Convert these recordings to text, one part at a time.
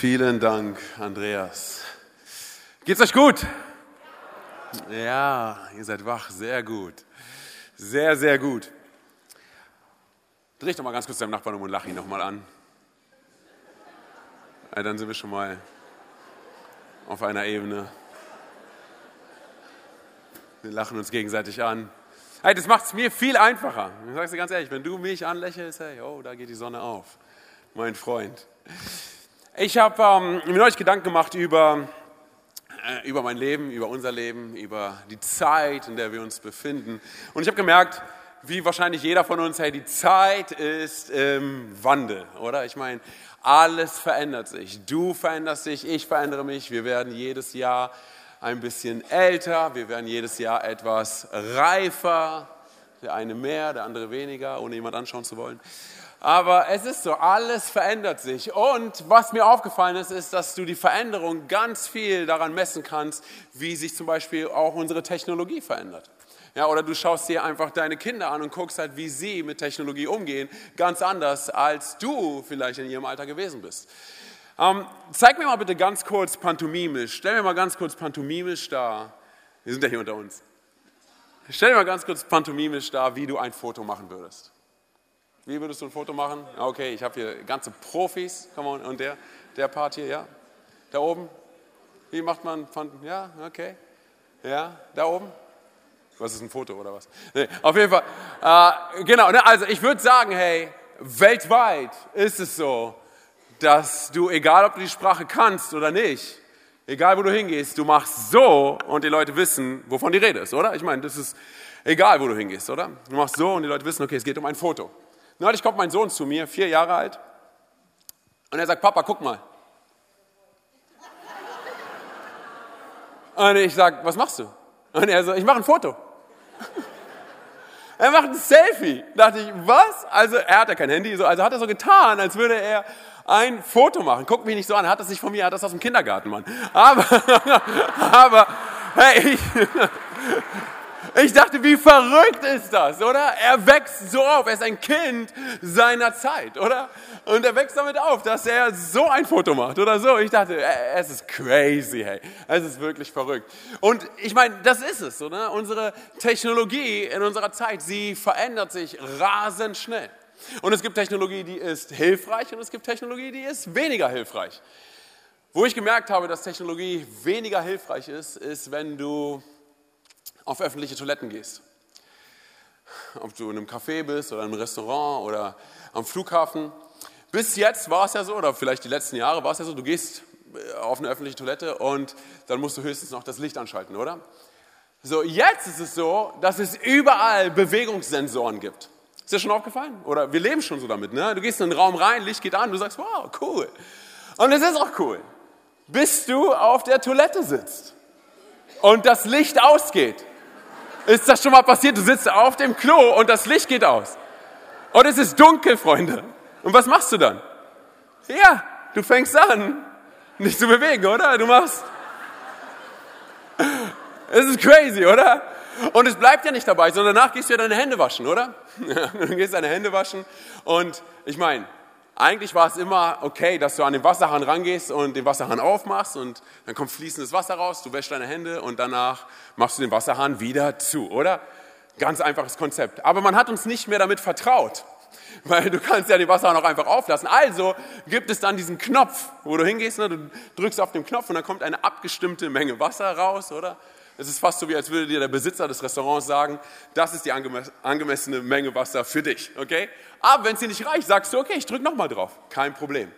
Vielen Dank, Andreas. Geht's euch gut? Ja, ihr seid wach, sehr gut. Sehr, sehr gut. Dreh doch mal ganz kurz deinem Nachbarn um und lach ihn nochmal an. Ja, dann sind wir schon mal auf einer Ebene. Wir lachen uns gegenseitig an. Hey, das macht es mir viel einfacher. Ich sage dir ganz ehrlich, wenn du mich anlächelst, hey, oh, da geht die Sonne auf. Mein Freund. Ich habe ähm, mir neulich Gedanken gemacht über, äh, über mein Leben, über unser Leben, über die Zeit, in der wir uns befinden. Und ich habe gemerkt, wie wahrscheinlich jeder von uns, hey, die Zeit ist im Wandel, oder? Ich meine, alles verändert sich. Du veränderst dich, ich verändere mich. Wir werden jedes Jahr ein bisschen älter, wir werden jedes Jahr etwas reifer. Der eine mehr, der andere weniger, ohne jemand anschauen zu wollen. Aber es ist so, alles verändert sich. Und was mir aufgefallen ist, ist, dass du die Veränderung ganz viel daran messen kannst, wie sich zum Beispiel auch unsere Technologie verändert. Ja, oder du schaust dir einfach deine Kinder an und guckst halt, wie sie mit Technologie umgehen, ganz anders, als du vielleicht in ihrem Alter gewesen bist. Ähm, zeig mir mal bitte ganz kurz pantomimisch, stell mir mal ganz kurz pantomimisch dar, wir sind ja hier unter uns, stell mir mal ganz kurz pantomimisch dar, wie du ein Foto machen würdest. Wie würdest du ein Foto machen? Okay, ich habe hier ganze Profis. Come on. Und der, der Part hier, ja? Da oben? Wie macht man von, ja, okay. Ja, da oben? Was ist ein Foto oder was? Nee, auf jeden Fall. Äh, genau, ne, also ich würde sagen, hey, weltweit ist es so, dass du, egal ob du die Sprache kannst oder nicht, egal wo du hingehst, du machst so und die Leute wissen, wovon die Rede ist, oder? Ich meine, das ist egal, wo du hingehst, oder? Du machst so und die Leute wissen, okay, es geht um ein Foto. Neulich kommt mein Sohn zu mir, vier Jahre alt, und er sagt, Papa, guck mal. Und ich sage, was machst du? Und er so, ich mache ein Foto. Er macht ein Selfie. Da dachte ich, was? Also er hat ja kein Handy, also hat er so getan, als würde er ein Foto machen. Guck mich nicht so an, er hat das nicht von mir, er hat das aus dem Kindergarten, Mann. Aber, aber, hey, ich, ich dachte, wie verrückt ist das, oder? Er wächst so auf, er ist ein Kind seiner Zeit, oder? Und er wächst damit auf, dass er so ein Foto macht oder so. Ich dachte, äh, es ist crazy, hey. Es ist wirklich verrückt. Und ich meine, das ist es, oder? Unsere Technologie in unserer Zeit, sie verändert sich rasend schnell. Und es gibt Technologie, die ist hilfreich und es gibt Technologie, die ist weniger hilfreich. Wo ich gemerkt habe, dass Technologie weniger hilfreich ist, ist, wenn du auf öffentliche Toiletten gehst. Ob du in einem Café bist oder in einem Restaurant oder am Flughafen. Bis jetzt war es ja so, oder vielleicht die letzten Jahre war es ja so, du gehst äh, auf eine öffentliche Toilette und dann musst du höchstens noch das Licht anschalten, oder? So, jetzt ist es so, dass es überall Bewegungssensoren gibt. Ist dir schon aufgefallen? Oder wir leben schon so damit, ne? Du gehst in den Raum rein, Licht geht an, du sagst, wow, cool. Und es ist auch cool, bis du auf der Toilette sitzt und das Licht ausgeht. Ist das schon mal passiert? Du sitzt auf dem Klo und das Licht geht aus. Und es ist dunkel, Freunde. Und was machst du dann? Ja, du fängst an, nicht zu bewegen, oder? Du machst. Es ist crazy, oder? Und es bleibt ja nicht dabei, sondern danach gehst du ja deine Hände waschen, oder? du gehst deine Hände waschen. Und ich meine, eigentlich war es immer okay, dass du an den Wasserhahn rangehst und den Wasserhahn aufmachst und dann kommt fließendes Wasser raus, du wäschst deine Hände und danach machst du den Wasserhahn wieder zu, oder? Ganz einfaches Konzept. Aber man hat uns nicht mehr damit vertraut, weil du kannst ja den Wasserhahn auch einfach auflassen. Also gibt es dann diesen Knopf, wo du hingehst, ne? du drückst auf den Knopf und dann kommt eine abgestimmte Menge Wasser raus, oder? Es ist fast so, wie als würde dir der Besitzer des Restaurants sagen, das ist die angemessene Menge Wasser für dich, okay? Aber wenn es dir nicht reicht, sagst du, okay, ich drücke nochmal drauf, kein Problem.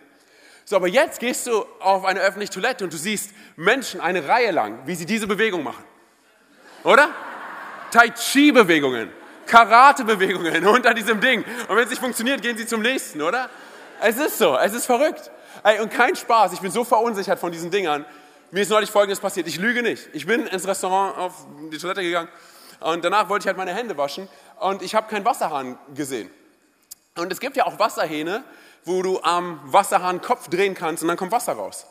So, aber jetzt gehst du auf eine öffentliche Toilette und du siehst Menschen eine Reihe lang, wie sie diese Bewegung machen. Oder? Tai Chi-Bewegungen, Karate-Bewegungen unter diesem Ding. Und wenn es nicht funktioniert, gehen sie zum nächsten, oder? Es ist so, es ist verrückt. Ey, und kein Spaß, ich bin so verunsichert von diesen Dingern. Mir ist neulich Folgendes passiert. Ich lüge nicht. Ich bin ins Restaurant auf die Toilette gegangen und danach wollte ich halt meine Hände waschen und ich habe keinen Wasserhahn gesehen. Und es gibt ja auch Wasserhähne, wo du am Wasserhahn Kopf drehen kannst und dann kommt Wasser raus.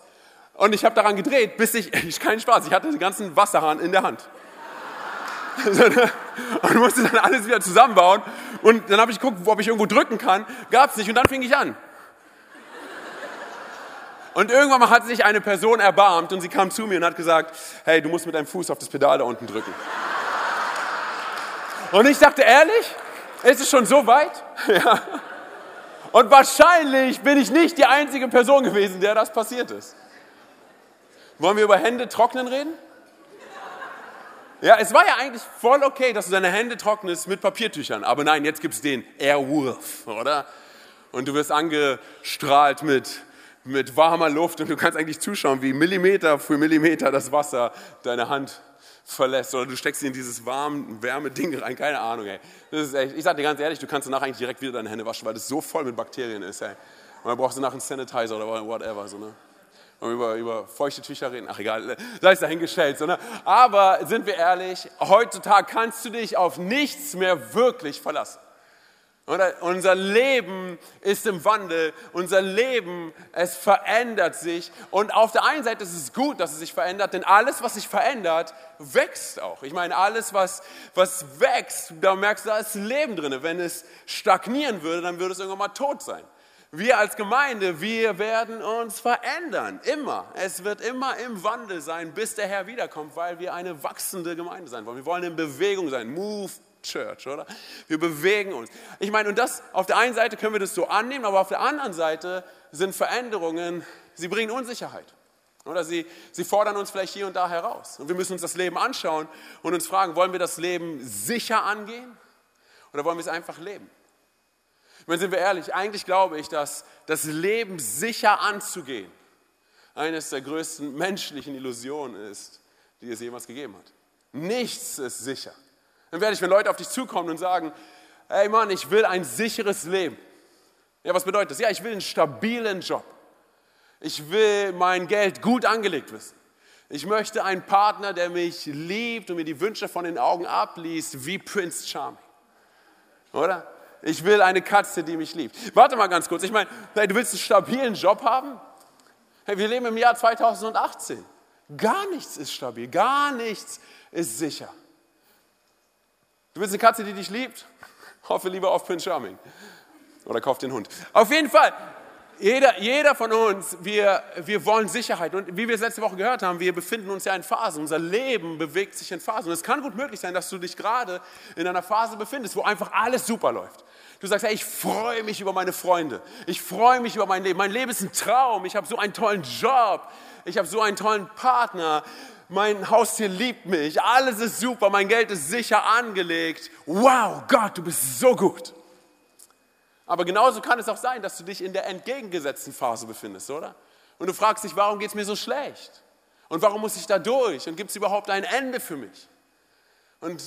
Und ich habe daran gedreht, bis ich, ich keinen Spaß, ich hatte den ganzen Wasserhahn in der Hand. und musste dann alles wieder zusammenbauen. Und dann habe ich geguckt, ob ich irgendwo drücken kann. Gab es nicht. Und dann fing ich an. Und irgendwann mal hat sich eine Person erbarmt und sie kam zu mir und hat gesagt, hey, du musst mit deinem Fuß auf das Pedal da unten drücken. Und ich dachte, ehrlich? Ist es schon so weit? Ja. Und wahrscheinlich bin ich nicht die einzige Person gewesen, der das passiert ist. Wollen wir über Hände trocknen reden? Ja, es war ja eigentlich voll okay, dass du deine Hände trocknest mit Papiertüchern. Aber nein, jetzt gibt es den Airwolf, oder? Und du wirst angestrahlt mit, mit warmer Luft und du kannst eigentlich zuschauen, wie Millimeter für Millimeter das Wasser deine Hand verlässt. Oder du steckst sie in dieses warme, wärme Ding rein. Keine Ahnung, ey. Das ist echt, ich sag dir ganz ehrlich, du kannst danach eigentlich direkt wieder deine Hände waschen, weil das so voll mit Bakterien ist, ey. Und dann brauchst du nachher einen Sanitizer oder whatever, so, ne? Und über, über feuchte Tücher reden, ach egal, sei es dahingestellt. So, ne? Aber sind wir ehrlich, heutzutage kannst du dich auf nichts mehr wirklich verlassen. Oder? Unser Leben ist im Wandel, unser Leben, es verändert sich. Und auf der einen Seite ist es gut, dass es sich verändert, denn alles, was sich verändert, wächst auch. Ich meine, alles, was, was wächst, da merkst du, da ist Leben drin. Wenn es stagnieren würde, dann würde es irgendwann mal tot sein. Wir als Gemeinde, wir werden uns verändern, immer. Es wird immer im Wandel sein, bis der Herr wiederkommt, weil wir eine wachsende Gemeinde sein wollen. Wir wollen in Bewegung sein. Move Church, oder? Wir bewegen uns. Ich meine, und das, auf der einen Seite können wir das so annehmen, aber auf der anderen Seite sind Veränderungen, sie bringen Unsicherheit. Oder sie, sie fordern uns vielleicht hier und da heraus. Und wir müssen uns das Leben anschauen und uns fragen, wollen wir das Leben sicher angehen oder wollen wir es einfach leben? meine, sind wir ehrlich, eigentlich glaube ich, dass das Leben sicher anzugehen eines der größten menschlichen Illusionen ist, die es jemals gegeben hat. Nichts ist sicher. Dann werde ich, wenn Leute auf dich zukommen und sagen, hey Mann, ich will ein sicheres Leben. Ja, was bedeutet das? Ja, ich will einen stabilen Job. Ich will mein Geld gut angelegt wissen. Ich möchte einen Partner, der mich liebt und mir die Wünsche von den Augen abliest, wie Prince Charming. Oder? Ich will eine Katze, die mich liebt. Warte mal ganz kurz. Ich meine, du willst einen stabilen Job haben? Hey, wir leben im Jahr 2018. Gar nichts ist stabil, gar nichts ist sicher. Du willst eine Katze, die dich liebt? Hoffe lieber auf Prince Charming. Oder kauf den Hund. Auf jeden Fall, jeder, jeder von uns, wir, wir wollen Sicherheit. Und wie wir es letzte Woche gehört haben, wir befinden uns ja in Phasen. Unser Leben bewegt sich in Phasen. Und es kann gut möglich sein, dass du dich gerade in einer Phase befindest, wo einfach alles super läuft. Du sagst, hey, ich freue mich über meine Freunde. Ich freue mich über mein Leben. Mein Leben ist ein Traum. Ich habe so einen tollen Job. Ich habe so einen tollen Partner. Mein Haustier liebt mich. Alles ist super. Mein Geld ist sicher angelegt. Wow, Gott, du bist so gut. Aber genauso kann es auch sein, dass du dich in der entgegengesetzten Phase befindest, oder? Und du fragst dich, warum geht es mir so schlecht? Und warum muss ich da durch? Und gibt es überhaupt ein Ende für mich? Und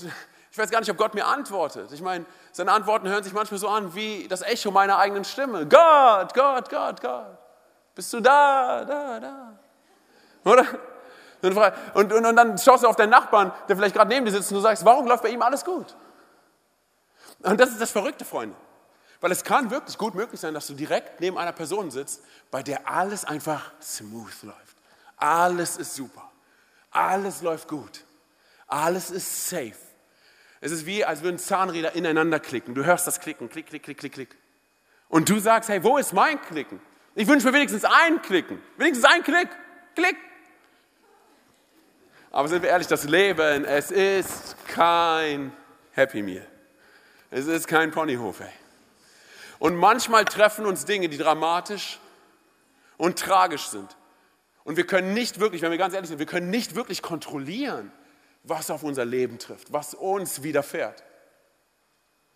ich weiß gar nicht, ob Gott mir antwortet. Ich meine, seine Antworten hören sich manchmal so an wie das Echo meiner eigenen Stimme. Gott, Gott, Gott, Gott. Bist du da, da, da? Oder? Und, und, und dann schaust du auf deinen Nachbarn, der vielleicht gerade neben dir sitzt und du sagst, warum läuft bei ihm alles gut? Und das ist das Verrückte, Freunde. Weil es kann wirklich gut möglich sein, dass du direkt neben einer Person sitzt, bei der alles einfach smooth läuft. Alles ist super. Alles läuft gut. Alles ist safe. Es ist wie, als würden Zahnräder ineinander klicken. Du hörst das Klicken, klick, klick, klick, klick, klick. Und du sagst, hey, wo ist mein Klicken? Ich wünsche mir wenigstens ein Klicken. Wenigstens ein Klick. Klick. Aber sind wir ehrlich, das Leben, es ist kein Happy Meal. Es ist kein Ponyhof, ey. Und manchmal treffen uns Dinge, die dramatisch und tragisch sind. Und wir können nicht wirklich, wenn wir ganz ehrlich sind, wir können nicht wirklich kontrollieren, was auf unser Leben trifft, was uns widerfährt.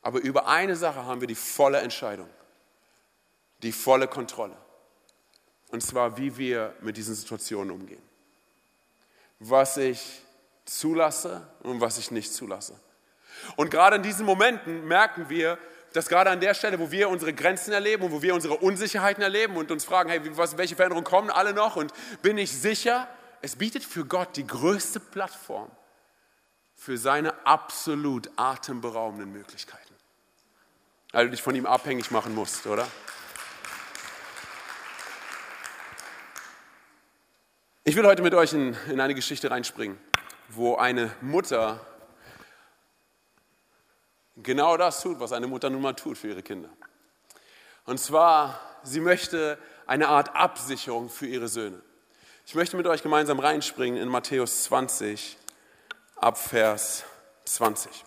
Aber über eine Sache haben wir die volle Entscheidung, die volle Kontrolle. Und zwar, wie wir mit diesen Situationen umgehen. Was ich zulasse und was ich nicht zulasse. Und gerade in diesen Momenten merken wir, dass gerade an der Stelle, wo wir unsere Grenzen erleben und wo wir unsere Unsicherheiten erleben und uns fragen, hey, was, welche Veränderungen kommen alle noch und bin ich sicher? Es bietet für Gott die größte Plattform für seine absolut atemberaubenden Möglichkeiten. Weil du dich von ihm abhängig machen musst, oder? Ich will heute mit euch in, in eine Geschichte reinspringen, wo eine Mutter genau das tut, was eine Mutter nun mal tut für ihre Kinder. Und zwar, sie möchte eine Art Absicherung für ihre Söhne. Ich möchte mit euch gemeinsam reinspringen in Matthäus 20, ab Vers 20.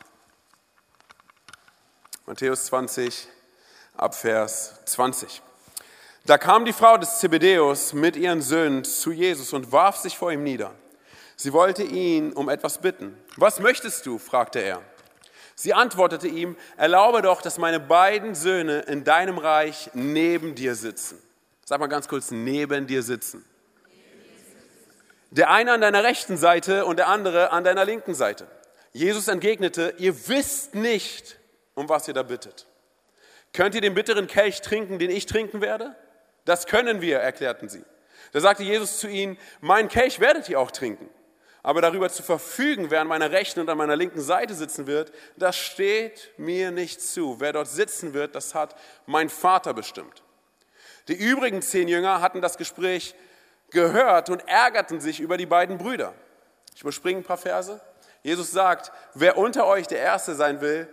Matthäus 20, ab Vers 20. Da kam die Frau des Zebedäus mit ihren Söhnen zu Jesus und warf sich vor ihm nieder. Sie wollte ihn um etwas bitten. Was möchtest du? fragte er. Sie antwortete ihm, erlaube doch, dass meine beiden Söhne in deinem Reich neben dir sitzen. Sag mal ganz kurz, neben dir sitzen. Der eine an deiner rechten Seite und der andere an deiner linken Seite. Jesus entgegnete, ihr wisst nicht, um was ihr da bittet. Könnt ihr den bitteren Kelch trinken, den ich trinken werde? Das können wir, erklärten sie. Da sagte Jesus zu ihnen, mein Kelch werdet ihr auch trinken. Aber darüber zu verfügen, wer an meiner rechten und an meiner linken Seite sitzen wird, das steht mir nicht zu. Wer dort sitzen wird, das hat mein Vater bestimmt. Die übrigen zehn Jünger hatten das Gespräch gehört und ärgerten sich über die beiden Brüder. Ich überspringe ein paar Verse. Jesus sagt, wer unter euch der Erste sein will,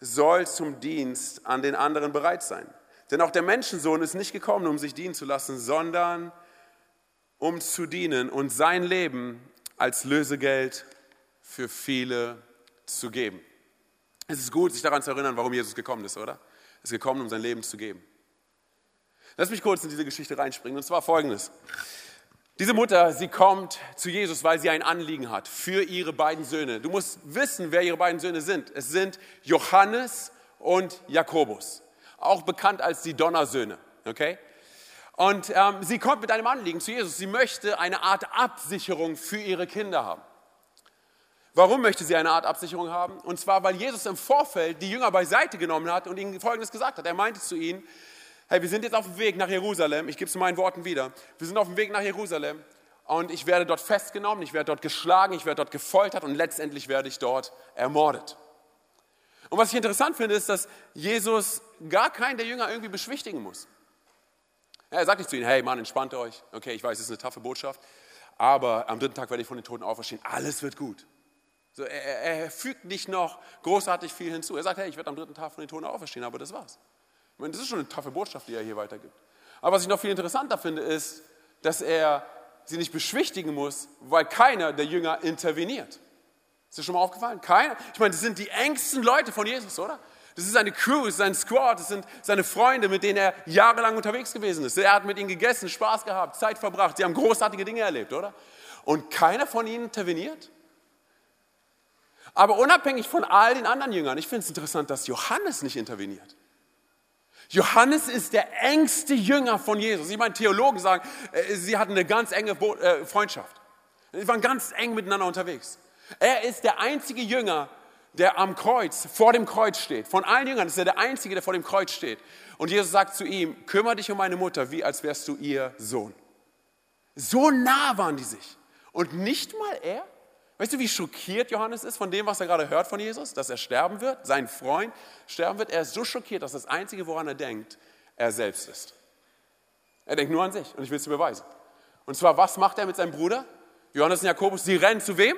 soll zum Dienst an den anderen bereit sein. Denn auch der Menschensohn ist nicht gekommen, um sich dienen zu lassen, sondern um zu dienen und sein Leben als Lösegeld für viele zu geben. Es ist gut, sich daran zu erinnern, warum Jesus gekommen ist, oder? Er ist gekommen, um sein Leben zu geben. Lass mich kurz in diese Geschichte reinspringen, und zwar folgendes. Diese Mutter, sie kommt zu Jesus, weil sie ein Anliegen hat für ihre beiden Söhne. Du musst wissen, wer ihre beiden Söhne sind. Es sind Johannes und Jakobus, auch bekannt als die Donnersöhne. Okay? Und ähm, sie kommt mit einem Anliegen zu Jesus. Sie möchte eine Art Absicherung für ihre Kinder haben. Warum möchte sie eine Art Absicherung haben? Und zwar, weil Jesus im Vorfeld die Jünger beiseite genommen hat und ihnen Folgendes gesagt hat. Er meinte zu ihnen, hey, wir sind jetzt auf dem Weg nach Jerusalem, ich gebe es in meinen Worten wieder, wir sind auf dem Weg nach Jerusalem und ich werde dort festgenommen, ich werde dort geschlagen, ich werde dort gefoltert und letztendlich werde ich dort ermordet. Und was ich interessant finde, ist, dass Jesus gar keinen der Jünger irgendwie beschwichtigen muss. Er sagt nicht zu ihnen, hey Mann, entspannt euch, okay, ich weiß, es ist eine taffe Botschaft, aber am dritten Tag werde ich von den Toten auferstehen, alles wird gut. So, er, er, fügt nicht noch großartig viel hinzu. Er sagt, hey, ich werde am dritten Tag von den Toten auferstehen, aber das war's. Ich meine, das ist schon eine taffe Botschaft, die er hier weitergibt. Aber was ich noch viel interessanter finde, ist, dass er sie nicht beschwichtigen muss, weil keiner der Jünger interveniert. Ist dir schon mal aufgefallen? Keiner. Ich meine, das sind die engsten Leute von Jesus, oder? Das ist seine Crew, das ist sein Squad, das sind seine Freunde, mit denen er jahrelang unterwegs gewesen ist. Er hat mit ihnen gegessen, Spaß gehabt, Zeit verbracht. Sie haben großartige Dinge erlebt, oder? Und keiner von ihnen interveniert? Aber unabhängig von all den anderen Jüngern, ich finde es interessant, dass Johannes nicht interveniert. Johannes ist der engste Jünger von Jesus. Ich meine, Theologen sagen, äh, sie hatten eine ganz enge äh, Freundschaft. Sie waren ganz eng miteinander unterwegs. Er ist der einzige Jünger, der am Kreuz, vor dem Kreuz steht. Von allen Jüngern ist er der einzige, der vor dem Kreuz steht. Und Jesus sagt zu ihm, kümmere dich um meine Mutter, wie als wärst du ihr Sohn. So nah waren die sich. Und nicht mal er. Weißt du, wie schockiert Johannes ist von dem, was er gerade hört von Jesus? Dass er sterben wird, sein Freund sterben wird. Er ist so schockiert, dass das Einzige, woran er denkt, er selbst ist. Er denkt nur an sich und ich will es dir beweisen. Und zwar, was macht er mit seinem Bruder? Johannes und Jakobus, sie rennen zu wem?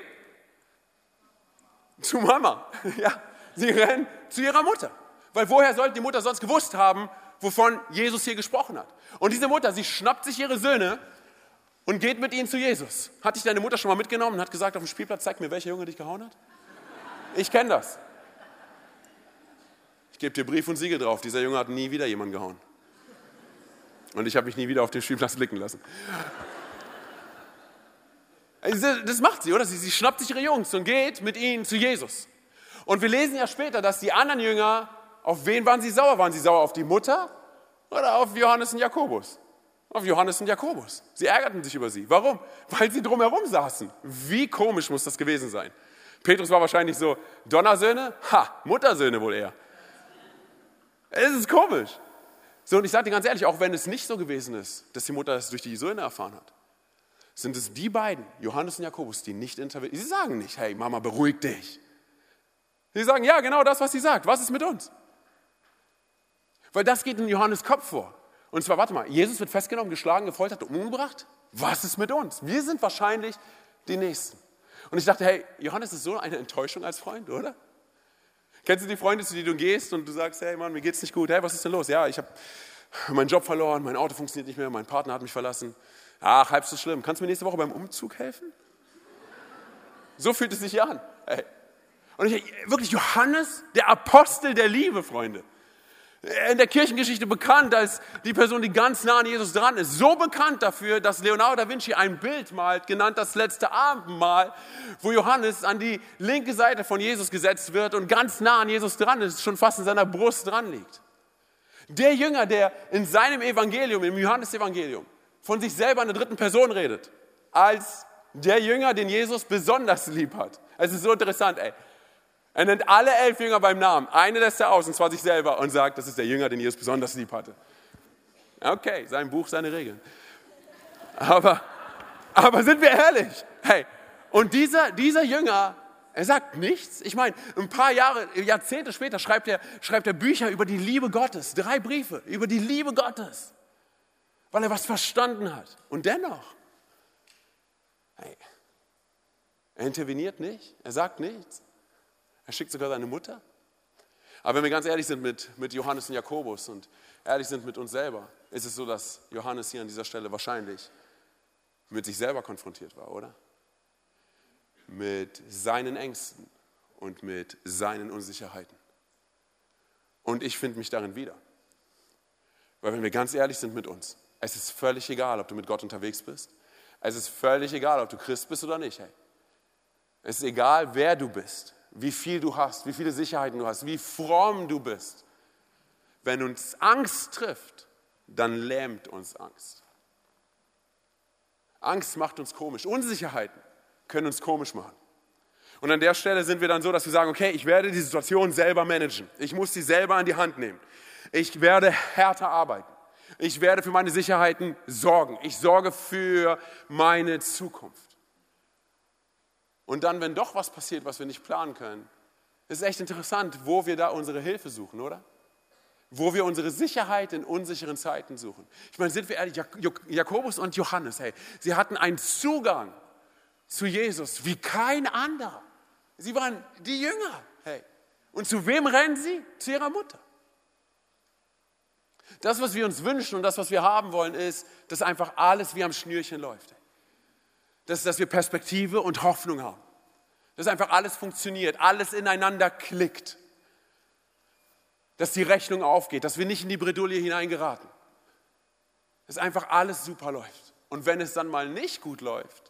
Zu Mama. Ja, sie rennen zu ihrer Mutter. Weil woher sollte die Mutter sonst gewusst haben, wovon Jesus hier gesprochen hat? Und diese Mutter, sie schnappt sich ihre Söhne und geht mit ihnen zu Jesus. Hat dich deine Mutter schon mal mitgenommen und hat gesagt auf dem Spielplatz, zeig mir, welcher Junge dich gehauen hat? Ich kenne das. Ich gebe dir Brief und Siegel drauf, dieser Junge hat nie wieder jemanden gehauen. Und ich habe mich nie wieder auf dem Spielplatz blicken lassen. Das macht sie, oder? Sie, sie schnappt sich ihre Jungs und geht mit ihnen zu Jesus. Und wir lesen ja später, dass die anderen Jünger, auf wen waren sie sauer? Waren sie sauer auf die Mutter oder auf Johannes und Jakobus? auf Johannes und Jakobus. Sie ärgerten sich über sie. Warum? Weil sie drumherum saßen. Wie komisch muss das gewesen sein? Petrus war wahrscheinlich so, Donnersöhne? Ha, Muttersöhne wohl eher. Es ist komisch. So, und ich sage dir ganz ehrlich, auch wenn es nicht so gewesen ist, dass die Mutter es durch die Söhne erfahren hat, sind es die beiden, Johannes und Jakobus, die nicht intervenieren. Sie sagen nicht, hey Mama, beruhig dich. Sie sagen, ja, genau das, was sie sagt. Was ist mit uns? Weil das geht in Johannes Kopf vor. Und zwar, warte mal, Jesus wird festgenommen, geschlagen, gefoltert und umgebracht? Was ist mit uns? Wir sind wahrscheinlich die Nächsten. Und ich dachte, hey, Johannes ist so eine Enttäuschung als Freund, oder? Kennst du die Freunde, zu denen du gehst und du sagst, hey Mann, mir geht's nicht gut, hey, was ist denn los? Ja, ich habe mein Job verloren, mein Auto funktioniert nicht mehr, mein Partner hat mich verlassen. Ach, halb so schlimm. Kannst du mir nächste Woche beim Umzug helfen? So fühlt es sich an. Hey. Und ich, wirklich Johannes, der Apostel der Liebe, Freunde. In der Kirchengeschichte bekannt als die Person, die ganz nah an Jesus dran ist. So bekannt dafür, dass Leonardo da Vinci ein Bild malt, genannt das letzte Abendmahl, wo Johannes an die linke Seite von Jesus gesetzt wird und ganz nah an Jesus dran ist, schon fast in seiner Brust dran liegt. Der Jünger, der in seinem Evangelium, im Johannesevangelium, von sich selber in der dritten Person redet, als der Jünger, den Jesus besonders lieb hat. Es ist so interessant, ey. Er nennt alle elf Jünger beim Namen. Eine lässt er aus, und zwar sich selber, und sagt, das ist der Jünger, den Jesus besonders lieb hatte. Okay, sein Buch, seine Regeln. Aber, aber sind wir ehrlich? Hey, und dieser, dieser Jünger, er sagt nichts. Ich meine, ein paar Jahre, Jahrzehnte später schreibt er, schreibt er Bücher über die Liebe Gottes. Drei Briefe über die Liebe Gottes. Weil er was verstanden hat. Und dennoch, hey, er interveniert nicht, er sagt nichts. Er schickt sogar seine Mutter. Aber wenn wir ganz ehrlich sind mit, mit Johannes und Jakobus und ehrlich sind mit uns selber, ist es so, dass Johannes hier an dieser Stelle wahrscheinlich mit sich selber konfrontiert war, oder? Mit seinen Ängsten und mit seinen Unsicherheiten. Und ich finde mich darin wieder. Weil wenn wir ganz ehrlich sind mit uns, es ist völlig egal, ob du mit Gott unterwegs bist. Es ist völlig egal, ob du Christ bist oder nicht. Hey. Es ist egal, wer du bist wie viel du hast, wie viele Sicherheiten du hast, wie fromm du bist. Wenn uns Angst trifft, dann lähmt uns Angst. Angst macht uns komisch. Unsicherheiten können uns komisch machen. Und an der Stelle sind wir dann so, dass wir sagen, okay, ich werde die Situation selber managen. Ich muss sie selber an die Hand nehmen. Ich werde härter arbeiten. Ich werde für meine Sicherheiten sorgen. Ich sorge für meine Zukunft. Und dann, wenn doch was passiert, was wir nicht planen können, ist echt interessant, wo wir da unsere Hilfe suchen, oder? Wo wir unsere Sicherheit in unsicheren Zeiten suchen. Ich meine, sind wir ehrlich, Jakobus und Johannes, hey, sie hatten einen Zugang zu Jesus wie kein anderer. Sie waren die Jünger, hey. Und zu wem rennen sie? Zu ihrer Mutter. Das, was wir uns wünschen und das, was wir haben wollen, ist, dass einfach alles wie am Schnürchen läuft dass, dass wir Perspektive und Hoffnung haben. Dass einfach alles funktioniert, alles ineinander klickt. Dass die Rechnung aufgeht, dass wir nicht in die Bredouille hineingeraten. Dass einfach alles super läuft. Und wenn es dann mal nicht gut läuft,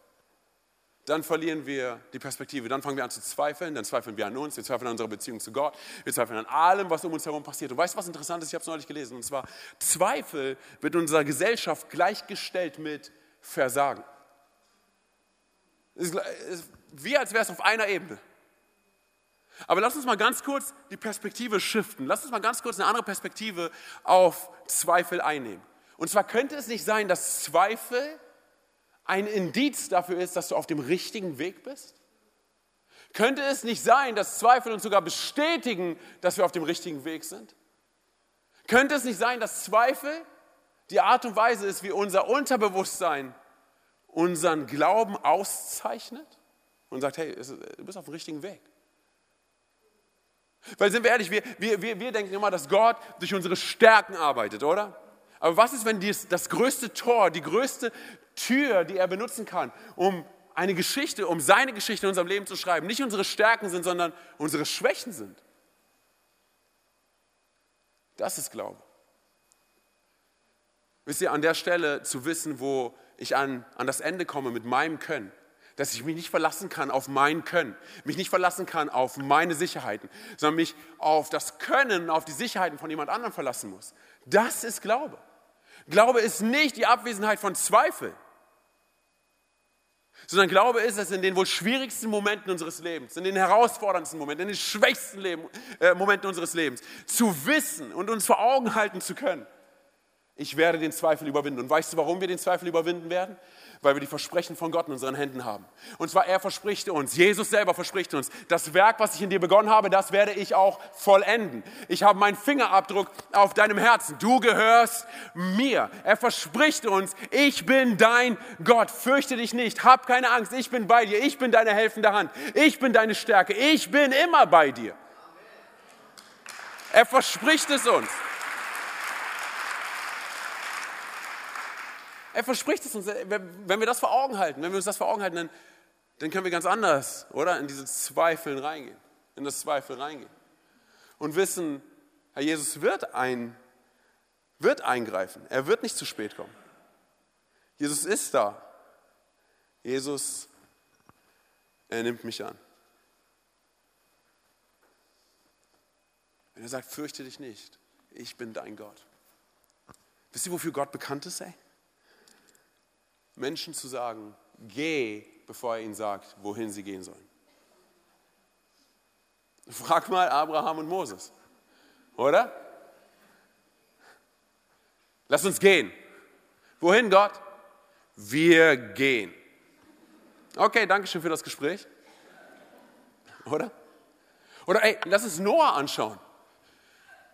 dann verlieren wir die Perspektive. Dann fangen wir an zu zweifeln, dann zweifeln wir an uns, wir zweifeln an unserer Beziehung zu Gott, wir zweifeln an allem, was um uns herum passiert. Und weißt du, was interessant ist? Ich habe es neulich gelesen. Und zwar, Zweifel wird in unserer Gesellschaft gleichgestellt mit Versagen. Es ist wie als wäre es auf einer Ebene. Aber lass uns mal ganz kurz die Perspektive shiften. Lass uns mal ganz kurz eine andere Perspektive auf Zweifel einnehmen. Und zwar könnte es nicht sein, dass Zweifel ein Indiz dafür ist, dass du auf dem richtigen Weg bist? Könnte es nicht sein, dass Zweifel uns sogar bestätigen, dass wir auf dem richtigen Weg sind? Könnte es nicht sein, dass Zweifel die Art und Weise ist, wie unser Unterbewusstsein unseren Glauben auszeichnet und sagt, hey, du bist auf dem richtigen Weg. Weil sind wir ehrlich, wir, wir, wir, wir denken immer, dass Gott durch unsere Stärken arbeitet, oder? Aber was ist, wenn dies, das größte Tor, die größte Tür, die er benutzen kann, um eine Geschichte, um seine Geschichte in unserem Leben zu schreiben, nicht unsere Stärken sind, sondern unsere Schwächen sind? Das ist Glaube. Wisst ihr, an der Stelle zu wissen, wo ich an, an das Ende komme mit meinem Können, dass ich mich nicht verlassen kann auf mein Können, mich nicht verlassen kann auf meine Sicherheiten, sondern mich auf das Können, auf die Sicherheiten von jemand anderem verlassen muss. Das ist Glaube. Glaube ist nicht die Abwesenheit von Zweifel, sondern Glaube ist es in den wohl schwierigsten Momenten unseres Lebens, in den herausforderndsten Momenten, in den schwächsten Leben, äh, Momenten unseres Lebens, zu wissen und uns vor Augen halten zu können, ich werde den Zweifel überwinden. Und weißt du, warum wir den Zweifel überwinden werden? Weil wir die Versprechen von Gott in unseren Händen haben. Und zwar, er verspricht uns, Jesus selber verspricht uns, das Werk, was ich in dir begonnen habe, das werde ich auch vollenden. Ich habe meinen Fingerabdruck auf deinem Herzen. Du gehörst mir. Er verspricht uns, ich bin dein Gott. Fürchte dich nicht. Hab keine Angst. Ich bin bei dir. Ich bin deine helfende Hand. Ich bin deine Stärke. Ich bin immer bei dir. Er verspricht es uns. Er verspricht es uns, wenn wir das vor Augen halten, wenn wir uns das vor Augen halten, dann, dann können wir ganz anders, oder? In diese Zweifel reingehen, in das Zweifel reingehen. Und wissen, Herr Jesus wird, ein, wird eingreifen, er wird nicht zu spät kommen. Jesus ist da. Jesus, er nimmt mich an. Wenn er sagt, fürchte dich nicht, ich bin dein Gott. Wisst ihr, wofür Gott bekannt ist? Ey? Menschen zu sagen, geh, bevor er ihnen sagt, wohin sie gehen sollen. Frag mal Abraham und Moses, oder? Lass uns gehen. Wohin, Gott? Wir gehen. Okay, danke schön für das Gespräch. Oder? Oder ey, lass uns Noah anschauen.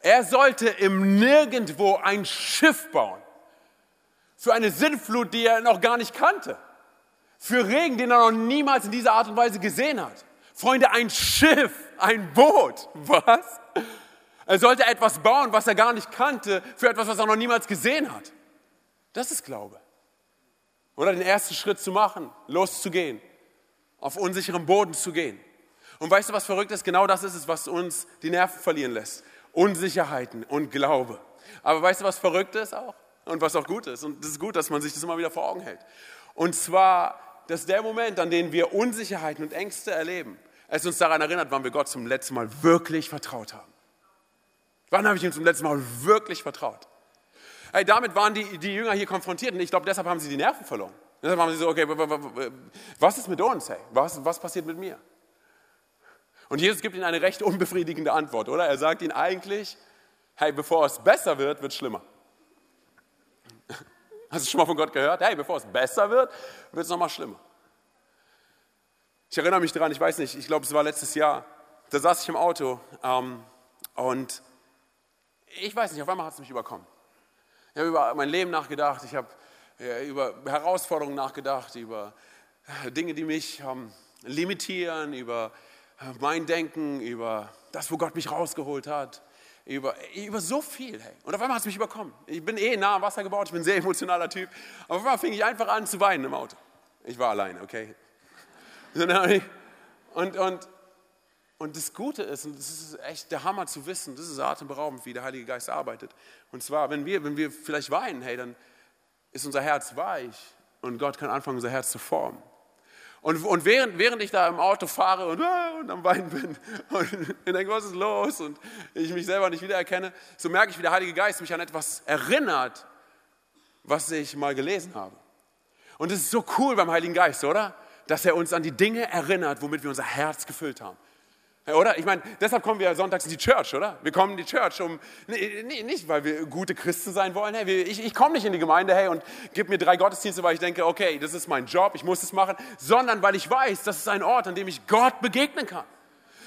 Er sollte im Nirgendwo ein Schiff bauen. Für eine Sintflut, die er noch gar nicht kannte. Für Regen, den er noch niemals in dieser Art und Weise gesehen hat. Freunde, ein Schiff, ein Boot. Was? Er sollte etwas bauen, was er gar nicht kannte, für etwas, was er noch niemals gesehen hat. Das ist Glaube. Oder den ersten Schritt zu machen, loszugehen, auf unsicherem Boden zu gehen. Und weißt du, was verrückt ist? Genau das ist es, was uns die Nerven verlieren lässt. Unsicherheiten und Glaube. Aber weißt du, was verrückt ist auch? Und was auch gut ist. Und es ist gut, dass man sich das immer wieder vor Augen hält. Und zwar, dass der Moment, an dem wir Unsicherheiten und Ängste erleben, es uns daran erinnert, wann wir Gott zum letzten Mal wirklich vertraut haben. Wann habe ich ihm zum letzten Mal wirklich vertraut? Hey, damit waren die, die Jünger hier konfrontiert und ich glaube, deshalb haben sie die Nerven verloren. Deshalb haben sie so, okay, was ist mit uns? Hey? Was, was passiert mit mir? Und Jesus gibt ihnen eine recht unbefriedigende Antwort, oder? Er sagt ihnen eigentlich, hey, bevor es besser wird, wird es schlimmer. Hast du schon mal von Gott gehört? Hey, bevor es besser wird, wird es nochmal schlimmer. Ich erinnere mich daran, ich weiß nicht, ich glaube, es war letztes Jahr, da saß ich im Auto ähm, und ich weiß nicht, auf einmal hat es mich überkommen. Ich habe über mein Leben nachgedacht, ich habe äh, über Herausforderungen nachgedacht, über äh, Dinge, die mich ähm, limitieren, über mein Denken, über das, wo Gott mich rausgeholt hat, über, über so viel. Hey. Und auf einmal hat es mich überkommen. Ich bin eh nah am Wasser gebaut, ich bin ein sehr emotionaler Typ. Auf einmal fing ich einfach an zu weinen im Auto. Ich war alleine, okay? Und, und, und das Gute ist, und das ist echt der Hammer zu wissen, das ist atemberaubend, wie der Heilige Geist arbeitet. Und zwar, wenn wir, wenn wir vielleicht weinen, hey, dann ist unser Herz weich und Gott kann anfangen, unser Herz zu formen. Und, und während, während ich da im Auto fahre und, ah, und am Weinen bin und ich denke, was ist los und ich mich selber nicht wiedererkenne, so merke ich, wie der Heilige Geist mich an etwas erinnert, was ich mal gelesen habe. Und es ist so cool beim Heiligen Geist, oder? Dass er uns an die Dinge erinnert, womit wir unser Herz gefüllt haben. Oder? Ich meine, deshalb kommen wir sonntags in die Church, oder? Wir kommen in die Church, um, nee, nicht weil wir gute Christen sein wollen. Hey, ich, ich komme nicht in die Gemeinde hey, und gebe mir drei Gottesdienste, weil ich denke, okay, das ist mein Job, ich muss es machen, sondern weil ich weiß, das ist ein Ort, an dem ich Gott begegnen kann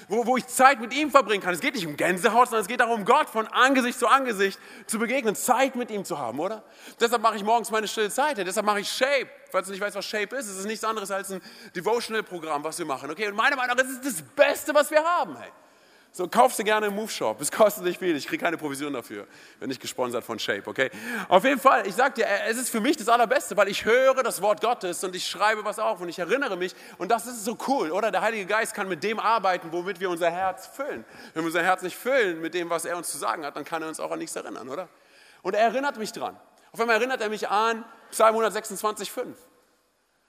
wo, wo ich Zeit mit ihm verbringen kann. Es geht nicht um Gänsehaut, sondern es geht darum, Gott von Angesicht zu Angesicht zu begegnen, Zeit mit ihm zu haben, oder? Deshalb mache ich morgens meine stille Zeit. Deshalb mache ich Shape. Falls du nicht weißt, was Shape ist, es ist nichts anderes als ein Devotional-Programm, was wir machen. Okay, und meiner Meinung nach ist es das Beste, was wir haben. Hey. So, kauf sie gerne im Move Shop. Es kostet nicht viel. Ich kriege keine Provision dafür. Bin nicht gesponsert von Shape, okay? Auf jeden Fall, ich sag dir, es ist für mich das Allerbeste, weil ich höre das Wort Gottes und ich schreibe was auf und ich erinnere mich. Und das ist so cool, oder? Der Heilige Geist kann mit dem arbeiten, womit wir unser Herz füllen. Wenn wir unser Herz nicht füllen mit dem, was er uns zu sagen hat, dann kann er uns auch an nichts erinnern, oder? Und er erinnert mich dran. Auf einmal erinnert er mich an Psalm 126, 5.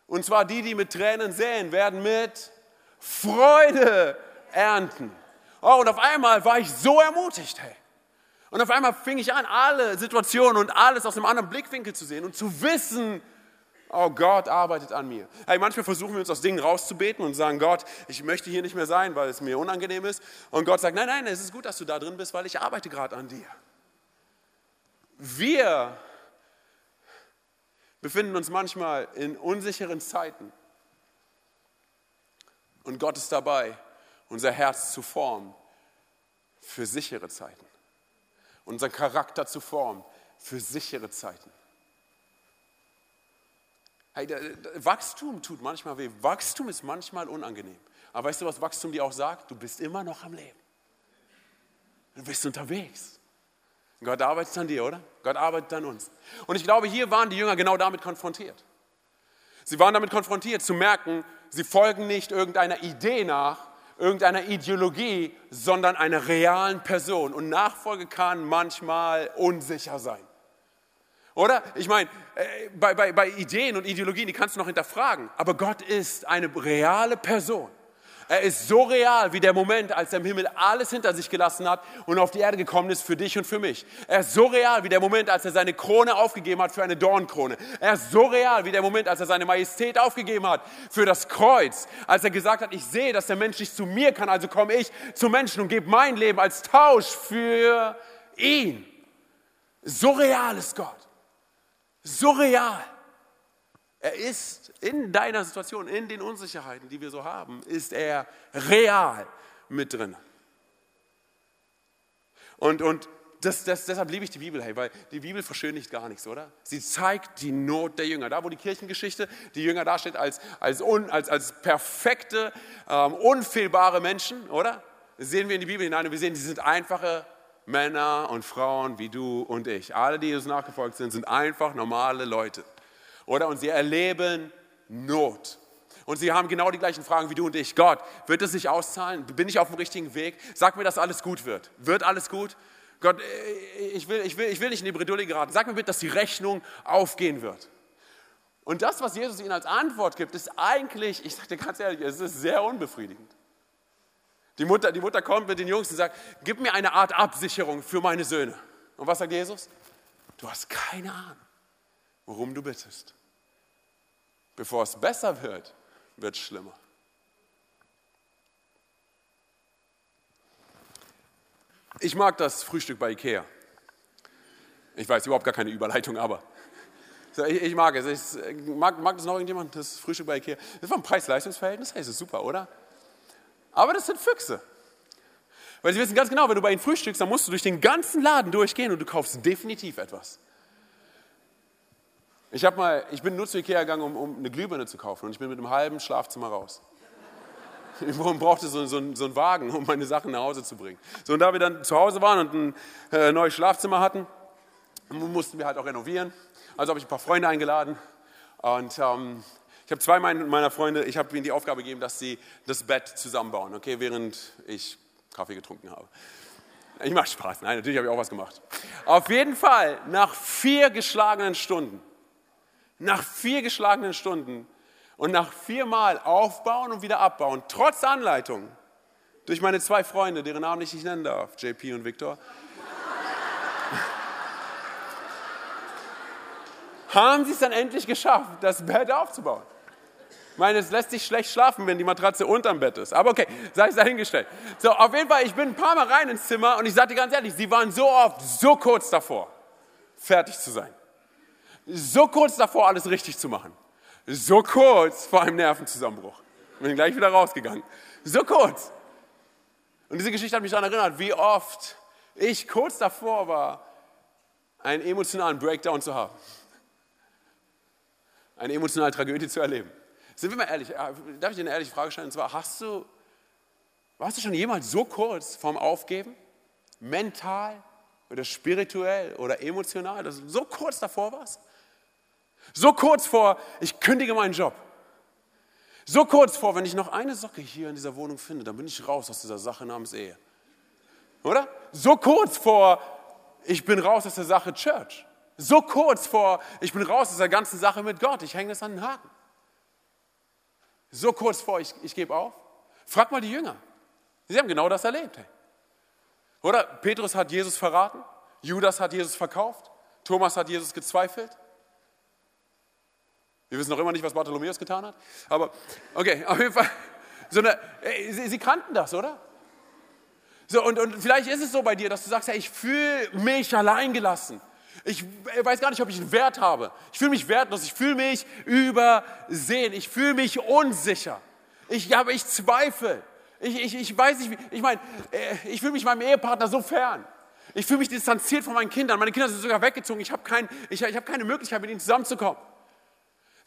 Und zwar die, die mit Tränen säen, werden mit Freude ernten. Oh, und auf einmal war ich so ermutigt, hey. Und auf einmal fing ich an, alle Situationen und alles aus einem anderen Blickwinkel zu sehen und zu wissen, oh Gott arbeitet an mir. Hey, manchmal versuchen wir uns aus Dingen rauszubeten und sagen, Gott, ich möchte hier nicht mehr sein, weil es mir unangenehm ist. Und Gott sagt, nein, nein, es ist gut, dass du da drin bist, weil ich arbeite gerade an dir. Wir befinden uns manchmal in unsicheren Zeiten. Und Gott ist dabei, unser Herz zu formen für sichere Zeiten. Unseren Charakter zu formen für sichere Zeiten. Hey, Wachstum tut manchmal weh. Wachstum ist manchmal unangenehm. Aber weißt du, was Wachstum dir auch sagt? Du bist immer noch am Leben. Du bist unterwegs. Gott arbeitet an dir, oder? Gott arbeitet an uns. Und ich glaube, hier waren die Jünger genau damit konfrontiert. Sie waren damit konfrontiert zu merken, sie folgen nicht irgendeiner Idee nach, irgendeiner Ideologie, sondern einer realen Person. Und Nachfolge kann manchmal unsicher sein. Oder? Ich meine, äh, bei, bei, bei Ideen und Ideologien, die kannst du noch hinterfragen. Aber Gott ist eine reale Person. Er ist so real wie der Moment, als er im Himmel alles hinter sich gelassen hat und auf die Erde gekommen ist für dich und für mich. Er ist so real wie der Moment, als er seine Krone aufgegeben hat für eine Dornkrone. Er ist so real wie der Moment, als er seine Majestät aufgegeben hat für das Kreuz. Als er gesagt hat, ich sehe, dass der Mensch nicht zu mir kann, also komme ich zum Menschen und gebe mein Leben als Tausch für ihn. So real ist Gott. So real. Er ist in deiner Situation, in den Unsicherheiten, die wir so haben, ist er real mit drin. Und, und das, das, deshalb liebe ich die Bibel, hey, weil die Bibel verschönigt gar nichts, oder? Sie zeigt die Not der Jünger. Da, wo die Kirchengeschichte die Jünger dasteht als, als, un, als, als perfekte, ähm, unfehlbare Menschen, oder? sehen wir in die Bibel hinein und wir sehen, die sind einfache Männer und Frauen wie du und ich. Alle, die Jesus nachgefolgt sind, sind einfach normale Leute. Oder? Und sie erleben Not. Und sie haben genau die gleichen Fragen wie du und ich. Gott, wird es sich auszahlen? Bin ich auf dem richtigen Weg? Sag mir, dass alles gut wird. Wird alles gut? Gott, äh, ich will, ich will, ich will nicht in die Bredouille geraten. Sag mir bitte, dass die Rechnung aufgehen wird. Und das, was Jesus ihnen als Antwort gibt, ist eigentlich, ich sage dir ganz ehrlich, es ist sehr unbefriedigend. Die Mutter, die Mutter kommt mit den Jungs und sagt, gib mir eine Art Absicherung für meine Söhne. Und was sagt Jesus? Du hast keine Ahnung, worum du bittest. Bevor es besser wird, wird es schlimmer. Ich mag das Frühstück bei Ikea. Ich weiß überhaupt gar keine Überleitung, aber ich, ich mag es. Ich, mag, mag das noch irgendjemand, das Frühstück bei Ikea? Das war ein Preis-Leistungs-Verhältnis, hey, ist super, oder? Aber das sind Füchse. Weil sie wissen ganz genau, wenn du bei ihnen frühstückst, dann musst du durch den ganzen Laden durchgehen und du kaufst definitiv etwas. Ich, mal, ich bin nur zu Ikea gegangen, um, um, eine Glühbirne zu kaufen und ich bin mit einem halben Schlafzimmer raus. Ich brauchte so, so, so einen Wagen, um meine Sachen nach Hause zu bringen. So, und da wir dann zu Hause waren und ein äh, neues Schlafzimmer hatten, mussten wir halt auch renovieren. Also habe ich ein paar Freunde eingeladen und ähm, ich habe zwei meiner Freunde, ich habe ihnen die Aufgabe gegeben, dass sie das Bett zusammenbauen, okay, während ich Kaffee getrunken habe. Ich mache Spaß, nein, natürlich habe ich auch was gemacht. Auf jeden Fall, nach vier geschlagenen Stunden nach vier geschlagenen Stunden und nach viermal aufbauen und wieder abbauen, trotz Anleitung durch meine zwei Freunde, deren Namen ich nicht nennen darf, JP und Victor, haben sie es dann endlich geschafft, das Bett aufzubauen. Ich meine, es lässt sich schlecht schlafen, wenn die Matratze unterm Bett ist. Aber okay, sei es dahingestellt. So, auf jeden Fall, ich bin ein paar Mal rein ins Zimmer und ich sagte ganz ehrlich, sie waren so oft so kurz davor, fertig zu sein so kurz davor, alles richtig zu machen. So kurz vor einem Nervenzusammenbruch. Bin gleich wieder rausgegangen. So kurz. Und diese Geschichte hat mich daran erinnert, wie oft ich kurz davor war, einen emotionalen Breakdown zu haben. Eine emotionale Tragödie zu erleben. Sind wir mal ehrlich, äh, darf ich dir eine ehrliche Frage stellen? Und zwar, hast du, warst du schon jemals so kurz vorm Aufgeben? Mental oder spirituell oder emotional, dass du so kurz davor warst? So kurz vor, ich kündige meinen Job. So kurz vor, wenn ich noch eine Socke hier in dieser Wohnung finde, dann bin ich raus aus dieser Sache namens Ehe. Oder? So kurz vor, ich bin raus aus der Sache Church. So kurz vor, ich bin raus aus der ganzen Sache mit Gott. Ich hänge das an den Haken. So kurz vor, ich, ich gebe auf. Frag mal die Jünger. Sie haben genau das erlebt. Hey. Oder? Petrus hat Jesus verraten. Judas hat Jesus verkauft. Thomas hat Jesus gezweifelt. Wir wissen noch immer nicht, was Bartholomäus getan hat. Aber okay, auf jeden Fall. So eine, sie, sie, kannten das, oder? So, und, und vielleicht ist es so bei dir, dass du sagst, ja, ich fühle mich alleingelassen. Ich weiß gar nicht, ob ich einen Wert habe. Ich fühle mich wertlos. Ich fühle mich übersehen. Ich fühle mich unsicher. Ich, aber ich zweifle. Ich, ich, ich weiß nicht, ich meine, äh, ich fühle mich meinem Ehepartner so fern. Ich fühle mich distanziert von meinen Kindern. Meine Kinder sind sogar weggezogen. Ich habe kein, ich, ich hab keine Möglichkeit, mit ihnen zusammenzukommen.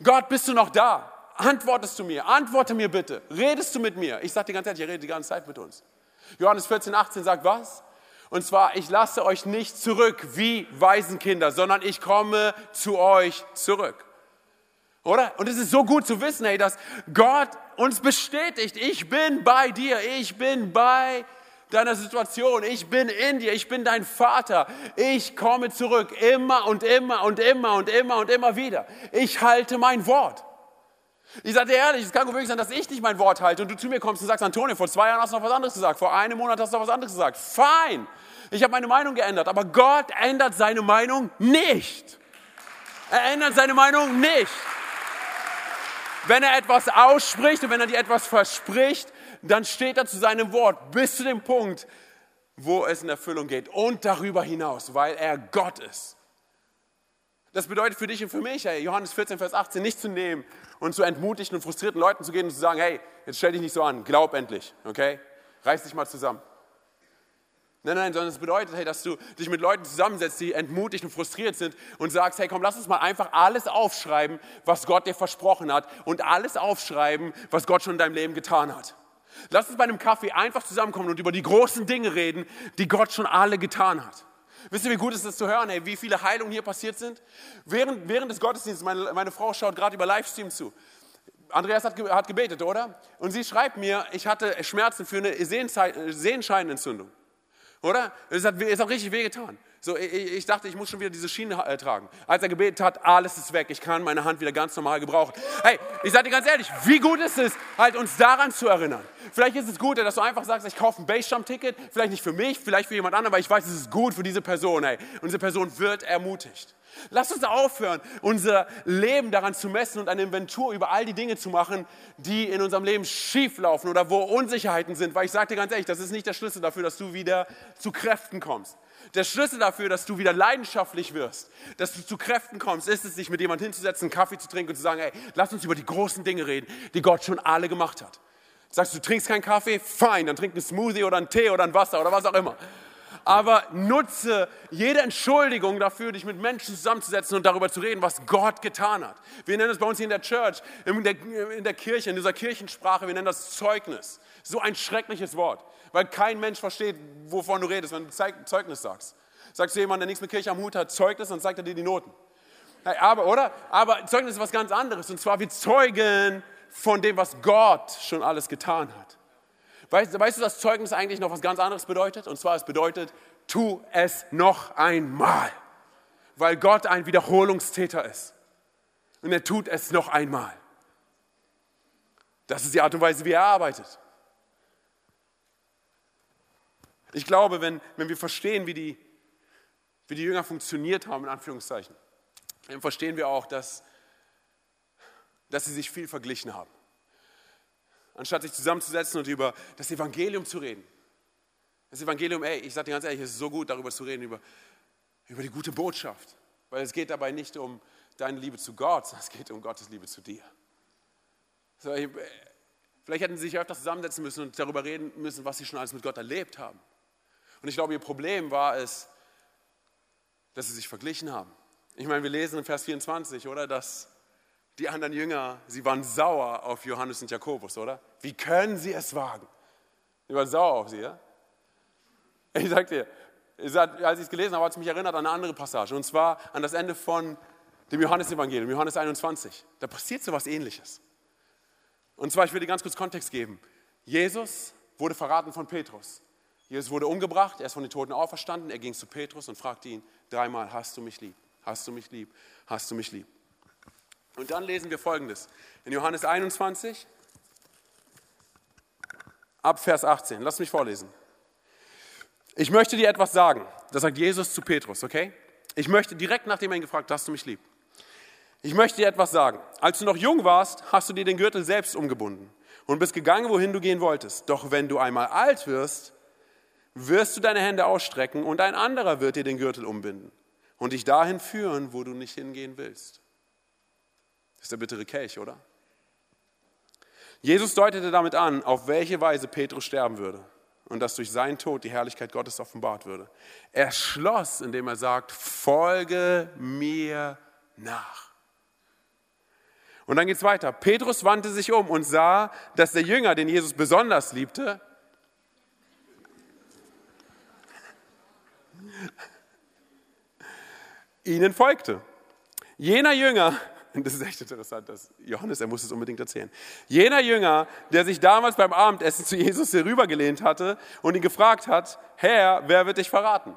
Gott, bist du noch da? Antwortest du mir? Antworte mir bitte. Redest du mit mir? Ich sage dir ganz ehrlich, ich rede die ganze Zeit mit uns. Johannes 14, 18 sagt was? Und zwar, ich lasse euch nicht zurück wie Waisenkinder, sondern ich komme zu euch zurück. Oder? Und es ist so gut zu wissen, hey, dass Gott uns bestätigt, ich bin bei dir, ich bin bei deiner Situation, ich bin in dir, ich bin dein Vater, ich komme zurück, immer und immer und immer und immer und immer wieder. Ich halte mein Wort. Ich sage dir ehrlich, es kann gut möglich sein, dass ich nicht mein Wort halte und du zu mir kommst und sagst, Antonio, vor zwei Jahren hast du noch was anderes gesagt, vor einem Monat hast du noch was anderes gesagt. Fein, ich habe meine Meinung geändert, aber Gott ändert seine Meinung nicht. Er ändert seine Meinung nicht. Wenn er etwas ausspricht und wenn er dir etwas verspricht, dann steht er zu seinem Wort bis zu dem Punkt, wo es in Erfüllung geht und darüber hinaus, weil er Gott ist. Das bedeutet für dich und für mich, hey, Johannes 14, Vers 18, nicht zu nehmen und zu entmutigten und frustrierten Leuten zu gehen und zu sagen, hey, jetzt stell dich nicht so an, glaub endlich, okay? Reiß dich mal zusammen. Nein, nein, sondern es bedeutet, hey, dass du dich mit Leuten zusammensetzt, die entmutigt und frustriert sind und sagst, hey, komm, lass uns mal einfach alles aufschreiben, was Gott dir versprochen hat und alles aufschreiben, was Gott schon in deinem Leben getan hat. Lass uns bei einem Kaffee einfach zusammenkommen und über die großen Dinge reden, die Gott schon alle getan hat. Wisst ihr, wie gut ist es zu hören, hey, wie viele Heilungen hier passiert sind? Während, während des Gottesdienstes, meine, meine Frau schaut gerade über Livestream zu. Andreas hat, hat gebetet, oder? Und sie schreibt mir, ich hatte Schmerzen für eine Sehenscheinentzündung. Oder? Es hat, es hat richtig wehgetan. So, ich, ich, dachte, ich muss schon wieder diese Schiene äh, tragen. Als er gebetet hat, alles ist weg, ich kann meine Hand wieder ganz normal gebrauchen. Hey, ich sage dir ganz ehrlich, wie gut ist es, halt uns daran zu erinnern. Vielleicht ist es gut, dass du einfach sagst, ich kaufe ein Base-Jump-Ticket, vielleicht nicht für mich, vielleicht für jemand anderen, aber ich weiß, es ist gut für diese Person. Hey, und diese Person wird ermutigt. Lass uns aufhören, unser Leben daran zu messen und eine Inventur über all die Dinge zu machen, die in unserem Leben schieflaufen oder wo Unsicherheiten sind. Weil ich sage dir ganz ehrlich, das ist nicht der Schlüssel dafür, dass du wieder zu Kräften kommst. Der Schlüssel dafür, dass du wieder leidenschaftlich wirst, dass du zu Kräften kommst, ist es, sich mit jemandem hinzusetzen, einen Kaffee zu trinken und zu sagen, hey, lass uns über die großen Dinge reden, die Gott schon alle gemacht hat. Sagst du, du trinkst keinen Kaffee? Fein, dann trink einen Smoothie oder einen Tee oder ein Wasser oder was auch immer aber nutze jede Entschuldigung dafür, dich mit Menschen zusammenzusetzen und darüber zu reden, was Gott getan hat. Wir nennen es bei uns hier in der Church, in der, in der Kirche, in dieser Kirchensprache, wir nennen das Zeugnis. So ein schreckliches Wort, weil kein Mensch versteht, wovon du redest, wenn du Zeugnis sagst. Sagst du jemand, der nichts mit Kirche am Hut hat, Zeugnis, dann zeigt er dir die Noten. Aber, oder? Aber Zeugnis ist was ganz anderes. Und zwar, wir zeugen von dem, was Gott schon alles getan hat. Weißt, weißt du, dass Zeugnis eigentlich noch was ganz anderes bedeutet? Und zwar, es bedeutet, tu es noch einmal. Weil Gott ein Wiederholungstäter ist. Und er tut es noch einmal. Das ist die Art und Weise, wie er arbeitet. Ich glaube, wenn, wenn wir verstehen, wie die, wie die Jünger funktioniert haben, in Anführungszeichen, dann verstehen wir auch, dass, dass sie sich viel verglichen haben anstatt sich zusammenzusetzen und über das Evangelium zu reden. Das Evangelium, ey, ich sage dir ganz ehrlich, es ist so gut, darüber zu reden, über, über die gute Botschaft. Weil es geht dabei nicht um deine Liebe zu Gott, sondern es geht um Gottes Liebe zu dir. So, ich, vielleicht hätten sie sich öfter zusammensetzen müssen und darüber reden müssen, was sie schon alles mit Gott erlebt haben. Und ich glaube, ihr Problem war es, dass sie sich verglichen haben. Ich meine, wir lesen in Vers 24, oder, dass die anderen Jünger, sie waren sauer auf Johannes und Jakobus, oder? Wie können sie es wagen? Sie waren sauer auf sie, ja? Ich sag dir, als ich es gelesen habe, hat es mich erinnert an eine andere Passage. Und zwar an das Ende von dem Johannesevangelium, Johannes 21. Da passiert so etwas Ähnliches. Und zwar, ich will dir ganz kurz Kontext geben. Jesus wurde verraten von Petrus. Jesus wurde umgebracht, er ist von den Toten auferstanden. Er ging zu Petrus und fragte ihn dreimal: Hast du mich lieb? Hast du mich lieb? Hast du mich lieb? Und dann lesen wir Folgendes. In Johannes 21, ab Vers 18. Lass mich vorlesen. Ich möchte dir etwas sagen. Das sagt Jesus zu Petrus, okay? Ich möchte direkt nachdem er ihn gefragt, hast du mich lieb? Ich möchte dir etwas sagen. Als du noch jung warst, hast du dir den Gürtel selbst umgebunden und bist gegangen, wohin du gehen wolltest. Doch wenn du einmal alt wirst, wirst du deine Hände ausstrecken und ein anderer wird dir den Gürtel umbinden und dich dahin führen, wo du nicht hingehen willst. Das ist der bittere Kelch, oder? Jesus deutete damit an, auf welche Weise Petrus sterben würde und dass durch seinen Tod die Herrlichkeit Gottes offenbart würde. Er schloss, indem er sagt, folge mir nach. Und dann geht es weiter. Petrus wandte sich um und sah, dass der Jünger, den Jesus besonders liebte, ihnen folgte. Jener Jünger, das ist echt interessant, dass Johannes, er muss es unbedingt erzählen. Jener Jünger, der sich damals beim Abendessen zu Jesus herübergelehnt hatte und ihn gefragt hat, Herr, wer wird dich verraten?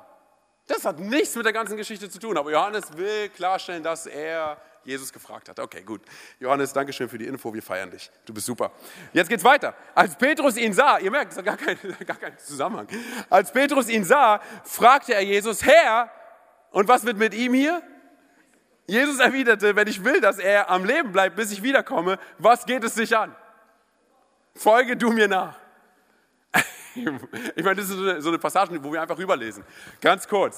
Das hat nichts mit der ganzen Geschichte zu tun, aber Johannes will klarstellen, dass er Jesus gefragt hat. Okay, gut. Johannes, danke schön für die Info, wir feiern dich. Du bist super. Jetzt geht's weiter. Als Petrus ihn sah, ihr merkt, es hat gar keinen, gar keinen Zusammenhang. Als Petrus ihn sah, fragte er Jesus, Herr, und was wird mit ihm hier? Jesus erwiderte, wenn ich will, dass er am Leben bleibt, bis ich wiederkomme, was geht es dich an? Folge du mir nach. Ich meine, das ist so eine Passage, wo wir einfach rüberlesen. Ganz kurz.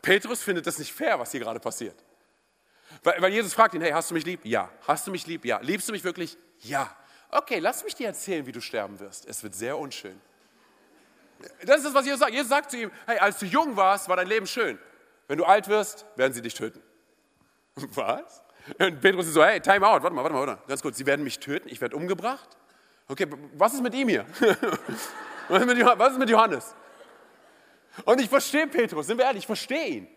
Petrus findet das nicht fair, was hier gerade passiert. Weil, Jesus fragt ihn, hey, hast du mich lieb? Ja. Hast du mich lieb? Ja. Liebst du mich wirklich? Ja. Okay, lass mich dir erzählen, wie du sterben wirst. Es wird sehr unschön. Das ist das, was Jesus sagt. Jesus sagt zu ihm, hey, als du jung warst, war dein Leben schön. Wenn du alt wirst, werden sie dich töten. Was? Und Petrus ist so, hey, time out, warte mal, warte mal, warte mal. Ganz kurz, sie werden mich töten, ich werde umgebracht? Okay, was ist mit ihm hier? Was ist mit Johannes? Und ich verstehe Petrus, sind wir ehrlich, ich verstehe ihn.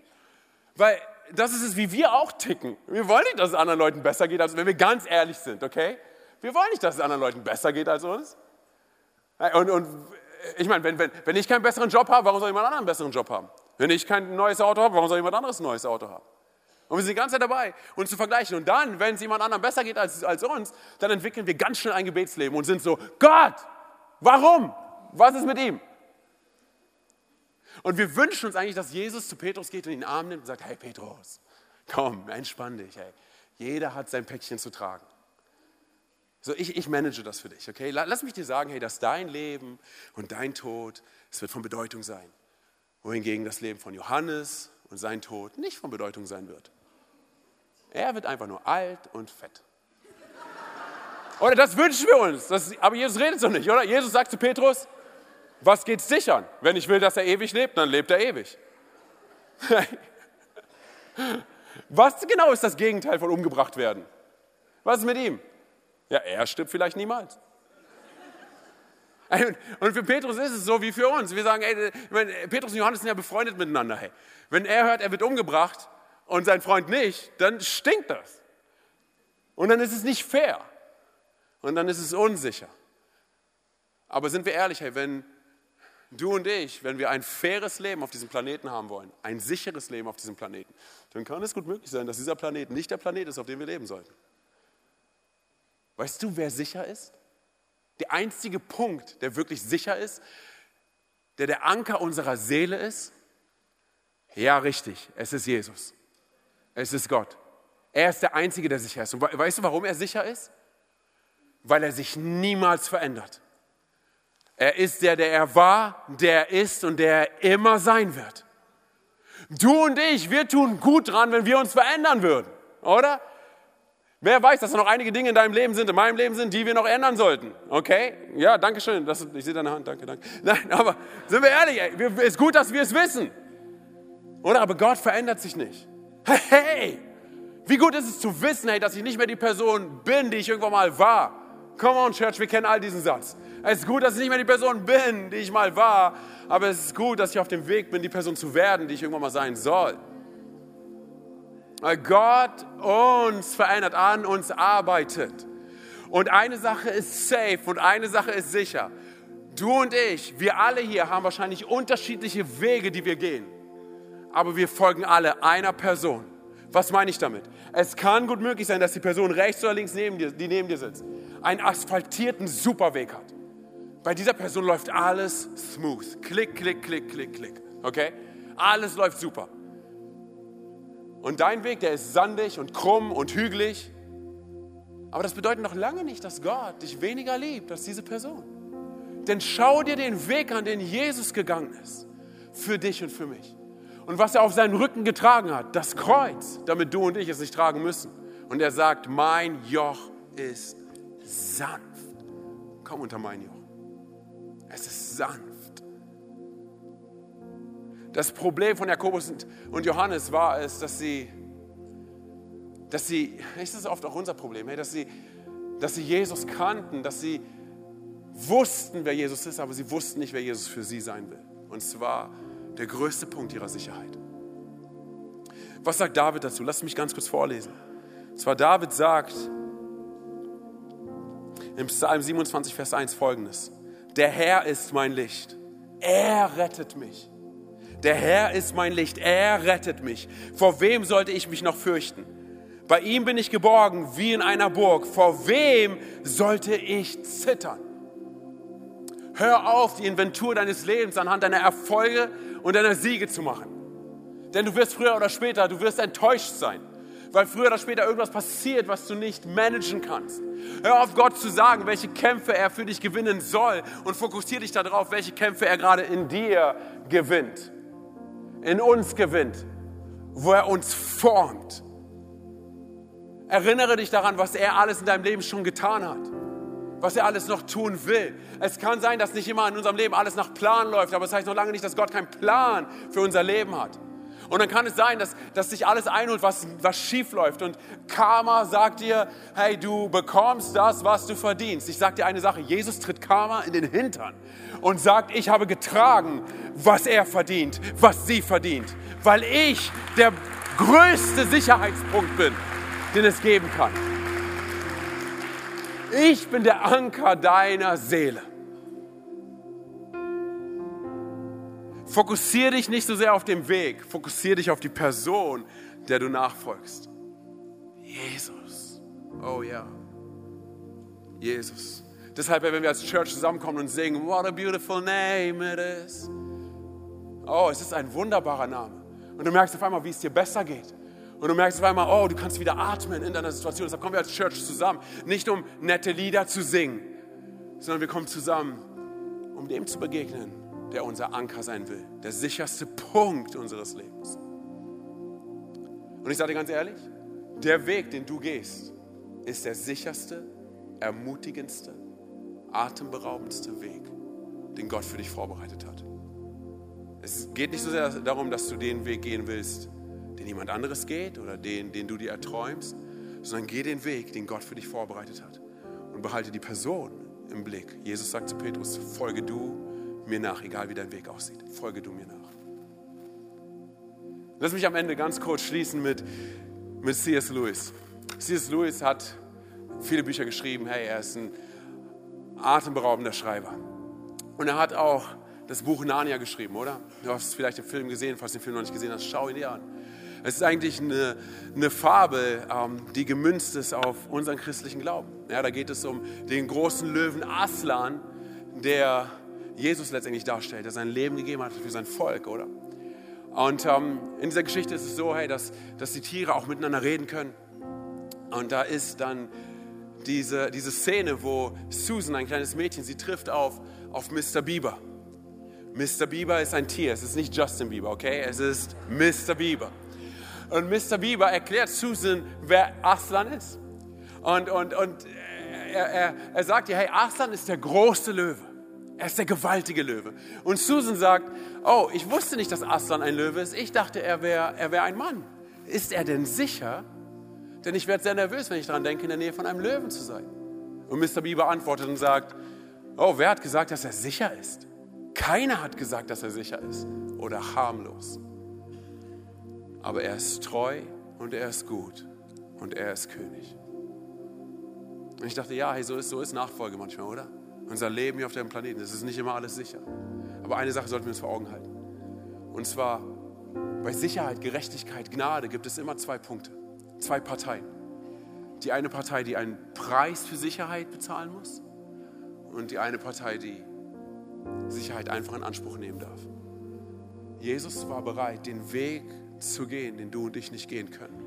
Weil das ist es, wie wir auch ticken. Wir wollen nicht, dass es anderen Leuten besser geht, als wenn wir ganz ehrlich sind, okay? Wir wollen nicht, dass es anderen Leuten besser geht als uns. Und, und ich meine, wenn, wenn, wenn ich keinen besseren Job habe, warum soll jemand anderen einen besseren Job haben? Wenn ich kein neues Auto habe, warum soll jemand anderes ein neues Auto haben? Und wir sind die ganze Zeit dabei, uns zu vergleichen. Und dann, wenn es jemand anderem besser geht als, als uns, dann entwickeln wir ganz schnell ein Gebetsleben und sind so, Gott, warum? Was ist mit ihm? Und wir wünschen uns eigentlich, dass Jesus zu Petrus geht und ihn in den Arm nimmt und sagt, hey Petrus, komm, entspann dich. Hey. Jeder hat sein Päckchen zu tragen. So, ich, ich manage das für dich, okay? Lass mich dir sagen, hey, dass dein Leben und dein Tod, es wird von Bedeutung sein. Wohingegen das Leben von Johannes und sein Tod nicht von Bedeutung sein wird. Er wird einfach nur alt und fett. Oder das wünschen wir uns. Das, aber Jesus redet so nicht, oder? Jesus sagt zu Petrus, was geht's dich an? Wenn ich will, dass er ewig lebt, dann lebt er ewig. Was genau ist das Gegenteil von umgebracht werden? Was ist mit ihm? Ja, er stirbt vielleicht niemals. Und für Petrus ist es so wie für uns. Wir sagen, ey, Petrus und Johannes sind ja befreundet miteinander. Hey. Wenn er hört, er wird umgebracht und sein Freund nicht, dann stinkt das. Und dann ist es nicht fair. Und dann ist es unsicher. Aber sind wir ehrlich, hey, wenn du und ich, wenn wir ein faires Leben auf diesem Planeten haben wollen, ein sicheres Leben auf diesem Planeten, dann kann es gut möglich sein, dass dieser Planet nicht der Planet ist, auf dem wir leben sollten. Weißt du, wer sicher ist? Der einzige Punkt, der wirklich sicher ist, der der Anker unserer Seele ist? Ja, richtig, es ist Jesus. Es ist Gott. Er ist der Einzige, der sicher ist. Und weißt du, warum er sicher ist? Weil er sich niemals verändert. Er ist der, der er war, der er ist und der er immer sein wird. Du und ich, wir tun gut dran, wenn wir uns verändern würden, oder? Wer weiß, dass da noch einige Dinge in deinem Leben sind, in meinem Leben sind, die wir noch ändern sollten. Okay? Ja, danke schön. Das, ich sehe deine Hand. Danke, danke. Nein, aber sind wir ehrlich, es ist gut, dass wir es wissen. Oder? Aber Gott verändert sich nicht. Hey! Wie gut ist es zu wissen, hey, dass ich nicht mehr die Person bin, die ich irgendwann mal war. Come on, Church, wir kennen all diesen Satz. Es ist gut, dass ich nicht mehr die Person bin, die ich mal war, aber es ist gut, dass ich auf dem Weg bin, die Person zu werden, die ich irgendwann mal sein soll. Weil Gott uns verändert, an uns arbeitet. Und eine Sache ist safe und eine Sache ist sicher. Du und ich, wir alle hier haben wahrscheinlich unterschiedliche Wege, die wir gehen. Aber wir folgen alle einer Person. Was meine ich damit? Es kann gut möglich sein, dass die Person rechts oder links neben dir, die neben dir sitzt, einen asphaltierten Superweg hat. Bei dieser Person läuft alles smooth. Klick, klick, klick, klick, klick. Okay? Alles läuft super. Und dein Weg, der ist sandig und krumm und hügelig. Aber das bedeutet noch lange nicht, dass Gott dich weniger liebt als diese Person. Denn schau dir den Weg an, den Jesus gegangen ist. Für dich und für mich. Und was er auf seinen Rücken getragen hat, das Kreuz, damit du und ich es nicht tragen müssen. Und er sagt, mein Joch ist sanft. Komm unter mein Joch. Es ist sanft. Das Problem von Jakobus und Johannes war es, dass sie, dass sie, das ist oft auch unser Problem, dass sie, dass sie Jesus kannten, dass sie wussten, wer Jesus ist, aber sie wussten nicht, wer Jesus für sie sein will. Und zwar Der größte Punkt ihrer Sicherheit. Was sagt David dazu? Lass mich ganz kurz vorlesen. Und zwar David sagt im Psalm 27, Vers 1 folgendes. Der Herr ist mein Licht. Er rettet mich. Der Herr ist mein Licht. Er rettet mich. Vor wem sollte ich mich noch fürchten? Bei ihm bin ich geborgen wie in einer Burg. Vor wem sollte ich zittern? Hör auf, die Inventur deines Lebens anhand deiner Erfolge und deiner Siege zu machen. Denn du wirst früher oder später, du wirst enttäuscht sein, weil früher oder später irgendwas passiert, was du nicht managen kannst. Hör auf, Gott zu sagen, welche Kämpfe er für dich gewinnen soll und fokussiere dich darauf, welche Kämpfe er gerade in dir gewinnt, in uns gewinnt, wo er uns formt. Erinnere dich daran, was er alles in deinem Leben schon getan hat was er alles noch tun will. Es kann sein, dass nicht immer in unserem Leben alles nach Plan läuft, aber es das heißt noch lange nicht, dass Gott keinen Plan für unser Leben hat. Und dann kann es sein, dass, dass sich alles einholt, was, was schief läuft. Und Karma sagt dir, hey, du bekommst das, was du verdienst. Ich sage dir eine Sache, Jesus tritt Karma in den Hintern und sagt, ich habe getragen, was er verdient, was sie verdient. Weil ich der größte Sicherheitspunkt bin, den es geben kann. Ich bin der Anker deiner Seele. Fokussiere dich nicht so sehr auf den Weg, fokussiere dich auf die Person, der du nachfolgst. Jesus. Oh ja. Jesus. Deshalb, wenn wir als Church zusammenkommen und singen, What a beautiful name it is. Oh, es ist ein wunderbarer Name. Und du merkst auf einmal, wie es dir besser geht. Und du merkst auf einmal, oh, du kannst wieder atmen in deiner Situation. Deshalb kommen wir als Church zusammen. Nicht um nette Lieder zu singen, sondern wir kommen zusammen, um dem zu begegnen, der unser Anker sein will. Der sicherste Punkt unseres Lebens. Und ich sage dir ganz ehrlich, der Weg, den du gehst, ist der sicherste, ermutigendste, atemberaubendste Weg, den Gott für dich vorbereitet hat. Es geht nicht so sehr darum, dass du den Weg gehen willst, den jemand anderes geht oder den, den du dir erträumst, sondern geh den Weg, den Gott für dich vorbereitet hat. Und behalte die Person im Blick. Jesus sagt zu Petrus, folge du mir nach, egal wie dein Weg aussieht. Folge du mir nach. Lass mich am Ende ganz kurz schließen mit, mit C.S. Lewis. C.S. Lewis hat viele Bücher geschrieben. Hey, er ist ein atemberaubender Schreiber. Und er hat auch das Buch Narnia geschrieben, oder? Du hast vielleicht den Film gesehen, falls du den Film noch nicht gesehen hast, schau ihn dir an. Es ist eigentlich eine, eine Fabel, ähm, die gemünzt ist auf unseren christlichen Glauben. Ja, da geht es um den großen Löwen Aslan, der Jesus letztendlich darstellt, der sein Leben gegeben hat für sein Volk, oder? Und ähm, in dieser Geschichte ist es so, hey, dass, dass die Tiere auch miteinander reden können. Und da ist dann diese, diese Szene, wo Susan, ein kleines Mädchen, sie trifft auf, auf Mr. Bieber. Mr. Bieber ist ein Tier, es ist nicht Justin Bieber, okay? Es ist Mr. Bieber. Und Mr. Bieber erklärt Susan, wer Aslan ist. Und, und, und er, er, er sagt ihr, hey, Aslan ist der große Löwe. Er ist der gewaltige Löwe. Und Susan sagt, oh, ich wusste nicht, dass Aslan ein Löwe ist. Ich dachte, er wäre er wär ein Mann. Ist er denn sicher? Denn ich werde sehr nervös, wenn ich daran denke, in der Nähe von einem Löwen zu sein. Und Mr. Bieber antwortet und sagt, oh, wer hat gesagt, dass er sicher ist? Keiner hat gesagt, dass er sicher ist oder harmlos aber er ist treu und er ist gut und er ist König. Und ich dachte, ja, hey, so ist, so ist Nachfolge manchmal, oder? Unser Leben hier auf dem Planeten, es ist nicht immer alles sicher. Aber eine Sache sollten wir uns vor Augen halten. Und zwar, bei Sicherheit, Gerechtigkeit, Gnade gibt es immer zwei Punkte, zwei Parteien. Die eine Partei, die einen Preis für Sicherheit bezahlen muss und die eine Partei, die Sicherheit einfach in Anspruch nehmen darf. Jesus war bereit, den Weg zu gehen, den du und ich nicht gehen können.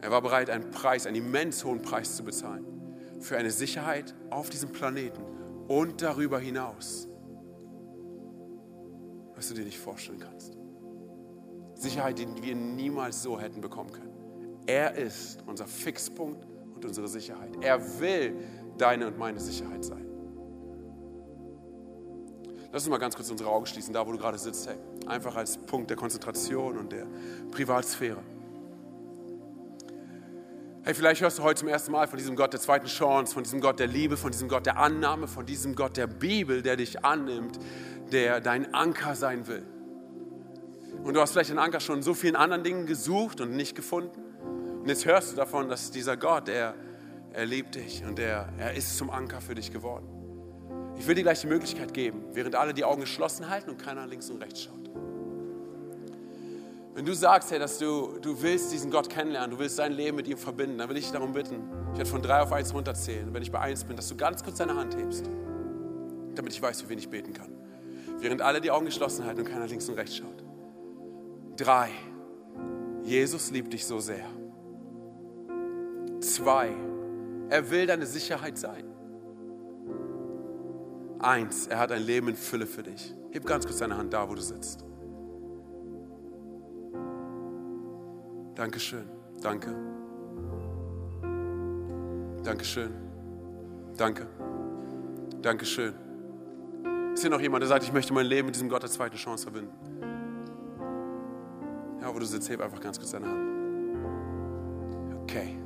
Er war bereit, einen Preis, einen immens hohen Preis zu bezahlen für eine Sicherheit auf diesem Planeten und darüber hinaus, was du dir nicht vorstellen kannst. Sicherheit, die wir niemals so hätten bekommen können. Er ist unser Fixpunkt und unsere Sicherheit. Er will deine und meine Sicherheit sein. Lass uns mal ganz kurz unsere Augen schließen, da wo du gerade sitzt. Hey, einfach als Punkt der Konzentration und der Privatsphäre. Hey, vielleicht hörst du heute zum ersten Mal von diesem Gott der zweiten Chance, von diesem Gott der Liebe, von diesem Gott der Annahme, von diesem Gott der Bibel, der dich annimmt, der dein Anker sein will. Und du hast vielleicht den Anker schon in so vielen anderen Dingen gesucht und nicht gefunden. Und jetzt hörst du davon, dass dieser Gott, er, er liebt dich und er, er ist zum Anker für dich geworden. Ich will dir gleich die Möglichkeit geben, während alle die Augen geschlossen halten und keiner links und rechts schaut. Wenn du sagst, hey, dass du, du willst diesen Gott kennenlernen, du willst dein Leben mit ihm verbinden, dann will ich dich darum bitten, ich werde von drei auf eins runterzählen. Wenn ich bei eins bin, dass du ganz kurz deine Hand hebst, damit ich weiß, für wen ich beten kann. Während alle die Augen geschlossen halten und keiner links und rechts schaut. Drei, Jesus liebt dich so sehr. Zwei, er will deine Sicherheit sein. Eins, er hat ein Leben in Fülle für dich. Heb ganz kurz deine Hand da, wo du sitzt. Dankeschön. Danke. Dankeschön. Danke. Dankeschön. Ist hier noch jemand, der sagt, ich möchte mein Leben mit diesem Gott der zweiten Chance verbinden? Ja, wo du sitzt, heb einfach ganz kurz deine Hand. Okay.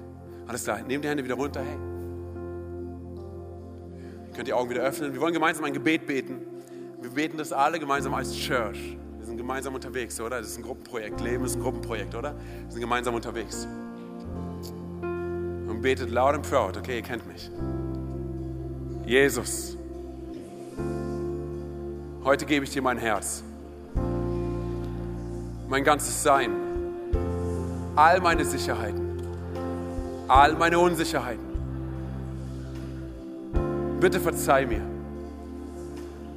Alles klar. Nehmt die Hände wieder runter. Hey. Ihr könnt die Augen wieder öffnen. Wir wollen gemeinsam ein Gebet beten. Wir beten das alle gemeinsam als Church sind gemeinsam unterwegs, oder? Das ist ein Gruppenprojekt. Leben ist ein Gruppenprojekt, oder? Wir sind gemeinsam unterwegs. Und betet loud and proud. Okay, ihr kennt mich. Jesus, heute gebe ich dir mein Herz. Mein ganzes Sein. All meine Sicherheiten. All meine Unsicherheiten. Bitte verzeih mir,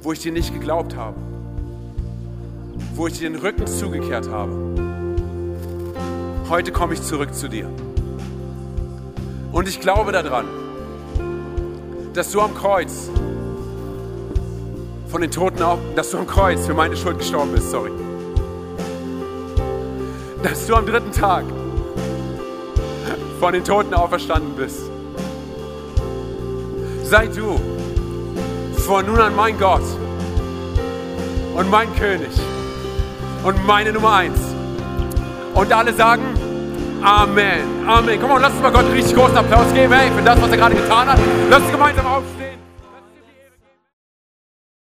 wo ich dir nicht geglaubt habe wo ich dir den Rücken zugekehrt habe. Heute komme ich zurück zu dir. Und ich glaube daran, dass du am Kreuz von den Toten auch, dass du am Kreuz für meine Schuld gestorben bist, sorry. Dass du am dritten Tag von den Toten auferstanden bist. Sei du von nun an mein Gott und mein König und meine Nummer eins. Und alle sagen Amen. Amen. Komm mal, lass uns mal Gott einen richtig großen Applaus geben, hey, für das, was er gerade getan hat. Lass uns gemeinsam aufstehen.